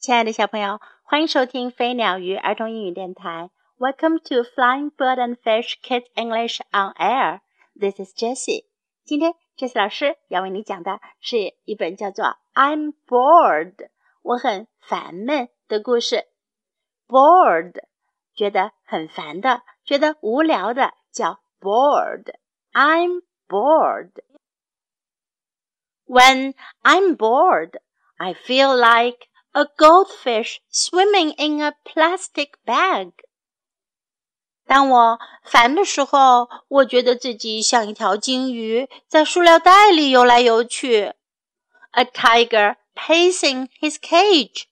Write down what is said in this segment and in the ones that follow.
亲爱的小朋友，欢迎收听飞鸟鱼儿童英语电台。Welcome to Flying Bird and Fish Kids English on Air. This is Jessie. 今天 Jessie 老师要为你讲的是一本叫做《I'm Bored》我很烦闷的故事。Bored 觉得很烦的，觉得无聊的叫 bored。I'm bored. When I'm bored, I feel like a goldfish swimming in a plastic bag. 当我烦的时候，我觉得自己像一条金鱼在塑料袋里游来游去。A tiger pacing his cage.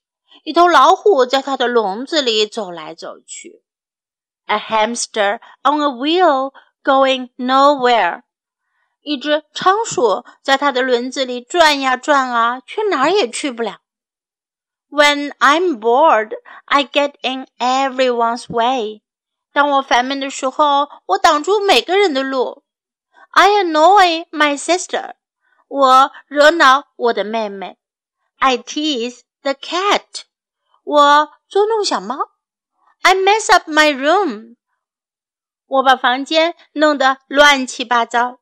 一头老虎在它的笼子里走来走去。A hamster on a wheel going nowhere. 一只仓鼠在它的轮子里转呀转啊，却哪儿也去不了。 when I'm bored, I get in everyone's way. 当我烦闷的时候，我挡住每个人的路。I annoy my sister. 我惹恼我的妹妹。I tease the cat. 我捉弄小猫。I mess up my room. 我把房间弄得乱七八糟。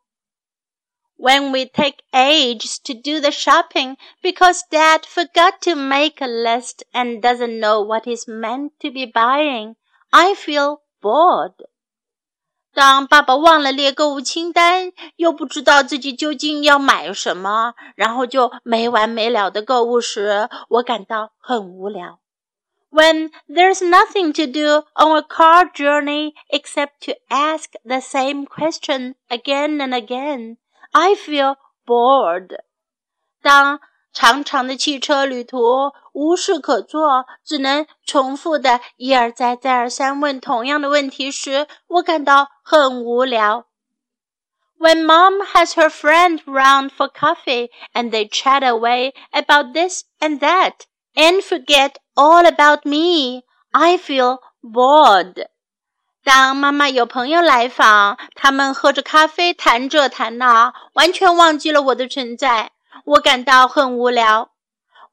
when we take ages to do the shopping because dad forgot to make a list and doesn't know what he's meant to be buying, I feel bored. 当爸爸忘了列购物清单，又不知道自己究竟要买什么，然后就没完没了的购物时，我感到很无聊。When there's nothing to do on a car journey except to ask the same question again and again, I feel bored. 当长长的汽车旅途无事可做，只能重复的一而再、再而三问同样的问题时，我感到很无聊。When mom has her friend round for coffee and they chat away about this and that and forget all about me, I feel bored. 当妈妈有朋友来访，他们喝着咖啡，谈这谈那，完全忘记了我的存在。我感到很无聊。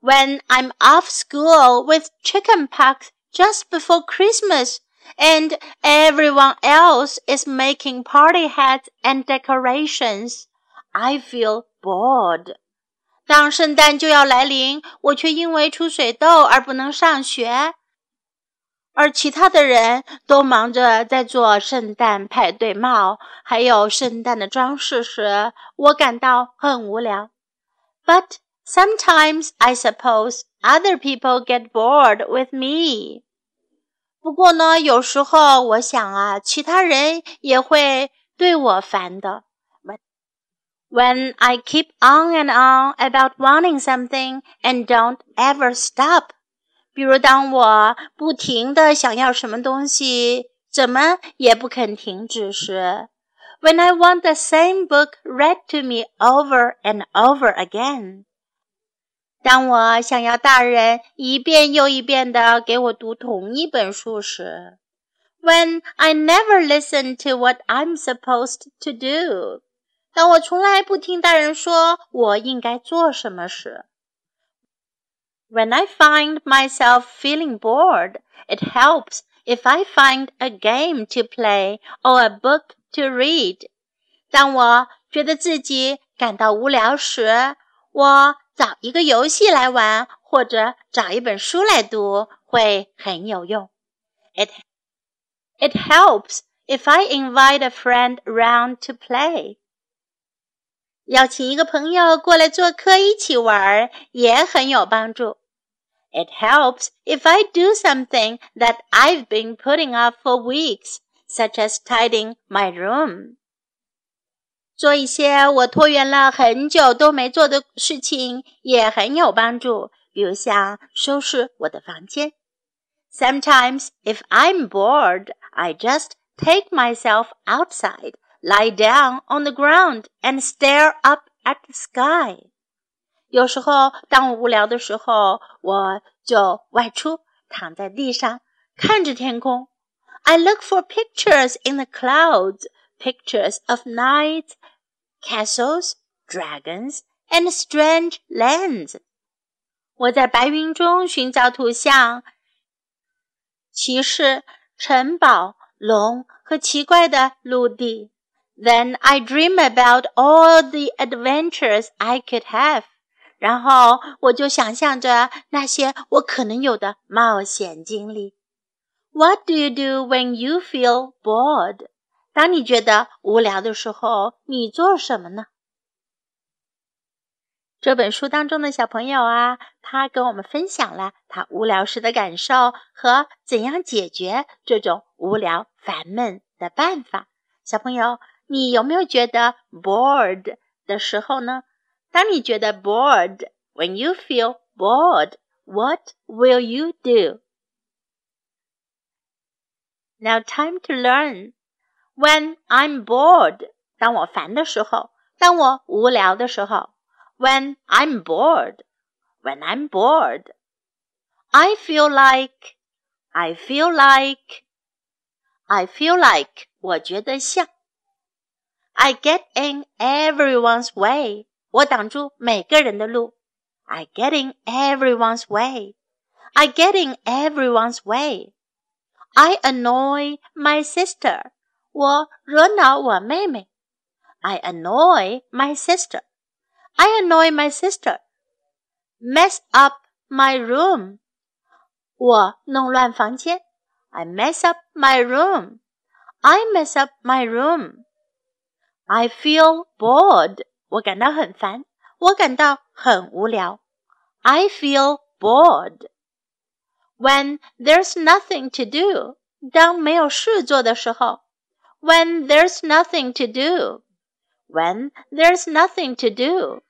When I'm off school with chickenpox just before Christmas, and everyone else is making party hats and decorations, I feel bored. 当圣诞就要来临，我却因为出水痘而不能上学。而其他的人都忙着在做圣诞派对帽，还有圣诞的装饰时，我感到很无聊。But sometimes I suppose other people get bored with me。不过呢，有时候我想啊，其他人也会对我烦的。When I keep on and on about wanting something and don't ever stop。 比如，当我不停的想要什么东西，怎么也不肯停止时，When I want the same book read to me over and over again，当我想要大人一遍又一遍的给我读同一本书时，When I never listen to what I'm supposed to do，当我从来不听大人说我应该做什么时。When I find myself feeling bored, it helps if I find a game to play or a book to read. 当我觉得自己感到无聊时，我找一个游戏来玩，或者找一本书来读，会很有用。It it helps if I invite a friend round to play. 邀请一个朋友过来做客一起玩，也很有帮助。 it helps if I do something that I've been putting off for weeks, such as tidying my room. 做一些我拖延了很久都没做的事情也很有帮助，比如像收拾我的房间。Sometimes, if I'm bored, I just take myself outside, lie down on the ground, and stare up at the sky. 有时候，当我无聊的时候，我就外出，躺在地上，看着天空。I look for pictures in the clouds, pictures of knights, castles, dragons, and strange lands. 我在白云中寻找图像，骑士、城堡、龙和奇怪的陆地。Then I dream about all the adventures I could have。 然后我就想象着那些我可能有的冒险经历。What do you do when you feel bored？当你觉得无聊的时候，你做什么呢？这本书当中的小朋友啊，他跟我们分享了他无聊时的感受和怎样解决这种无聊烦闷的办法。小朋友，你有没有觉得 bored 的时候呢？当你觉得 bored，when you feel bored，what will you do? Now time to learn. When I'm bored，当我烦的时候，当我无聊的时候。when I'm bored. When I'm bored. I feel like. I feel like. I feel like. 我觉得像。I get in everyone's way. 我挡住每个人的路。I get in everyone's way. I get in everyone's way. I annoy my sister. 我惹恼我妹妹。I annoy my sister. I annoy my sister. Mess up my room. 我弄乱房间。I mess up my room. I mess up my room. I feel bored. 我感到很烦。我感到很无聊。I feel bored. When there's nothing to do. 当没有事做的时候。When there's nothing to do when there's nothing to do.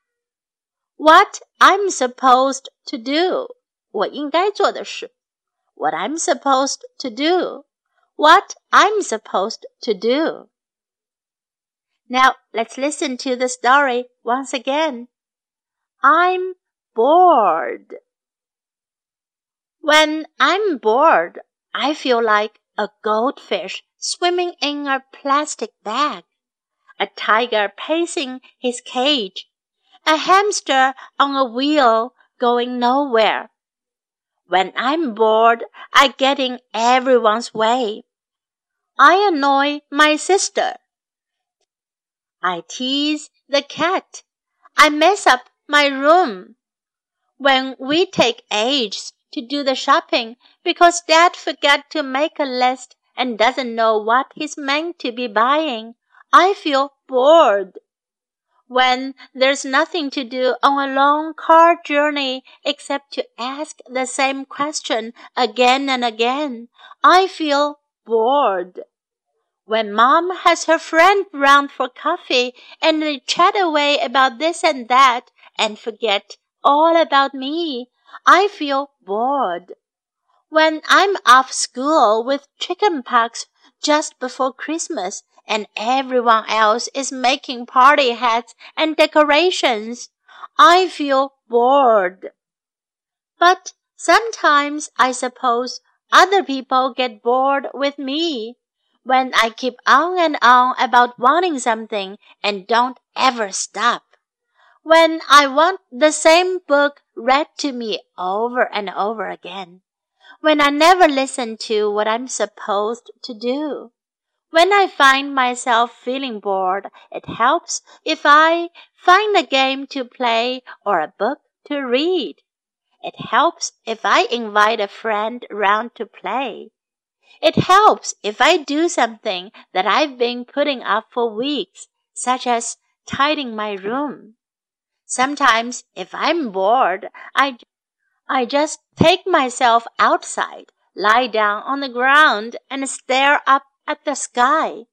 What I'm supposed to do. 我应该做的事。What I'm supposed to do. What I'm supposed to do. Now let's listen to the story once again. I'm bored. When I'm bored, I feel like a goldfish swimming in a plastic bag a tiger pacing his cage, a hamster on a wheel going nowhere. When I'm bored, I get in everyone's way. I annoy my sister. I tease the cat. I mess up my room. When we take ages to do the shopping because dad forgot to make a list and doesn't know what he's meant to be buying, I feel bored. When there's nothing to do on a long car journey except to ask the same question again and again, I feel bored. When mom has her friend round for coffee and they chat away about this and that and forget all about me, I feel bored. When I'm off school with chickenpox just before Christmas and everyone else is making party hats and decorations. I feel bored. But sometimes I suppose other people get bored with me when I keep on and on about wanting something and don't ever stop. When I want the same book read to me over and over again. When I never listen to what I'm supposed to do. When I find myself feeling bored, it helps if I find a game to play or a book to read. It helps if I invite a friend round to play. It helps if I do something that I've been putting off for weeks, such as tidying my room. Sometimes, if I'm bored, I, I just take myself outside, lie down on the ground, and stare up at the sky.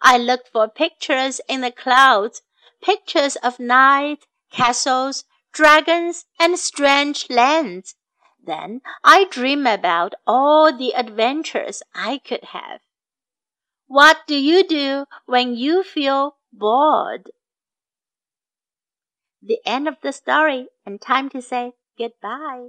I look for pictures in the clouds, pictures of knight, castles, dragons, and strange lands. Then I dream about all the adventures I could have. What do you do when you feel bored? The end of the story and time to say goodbye.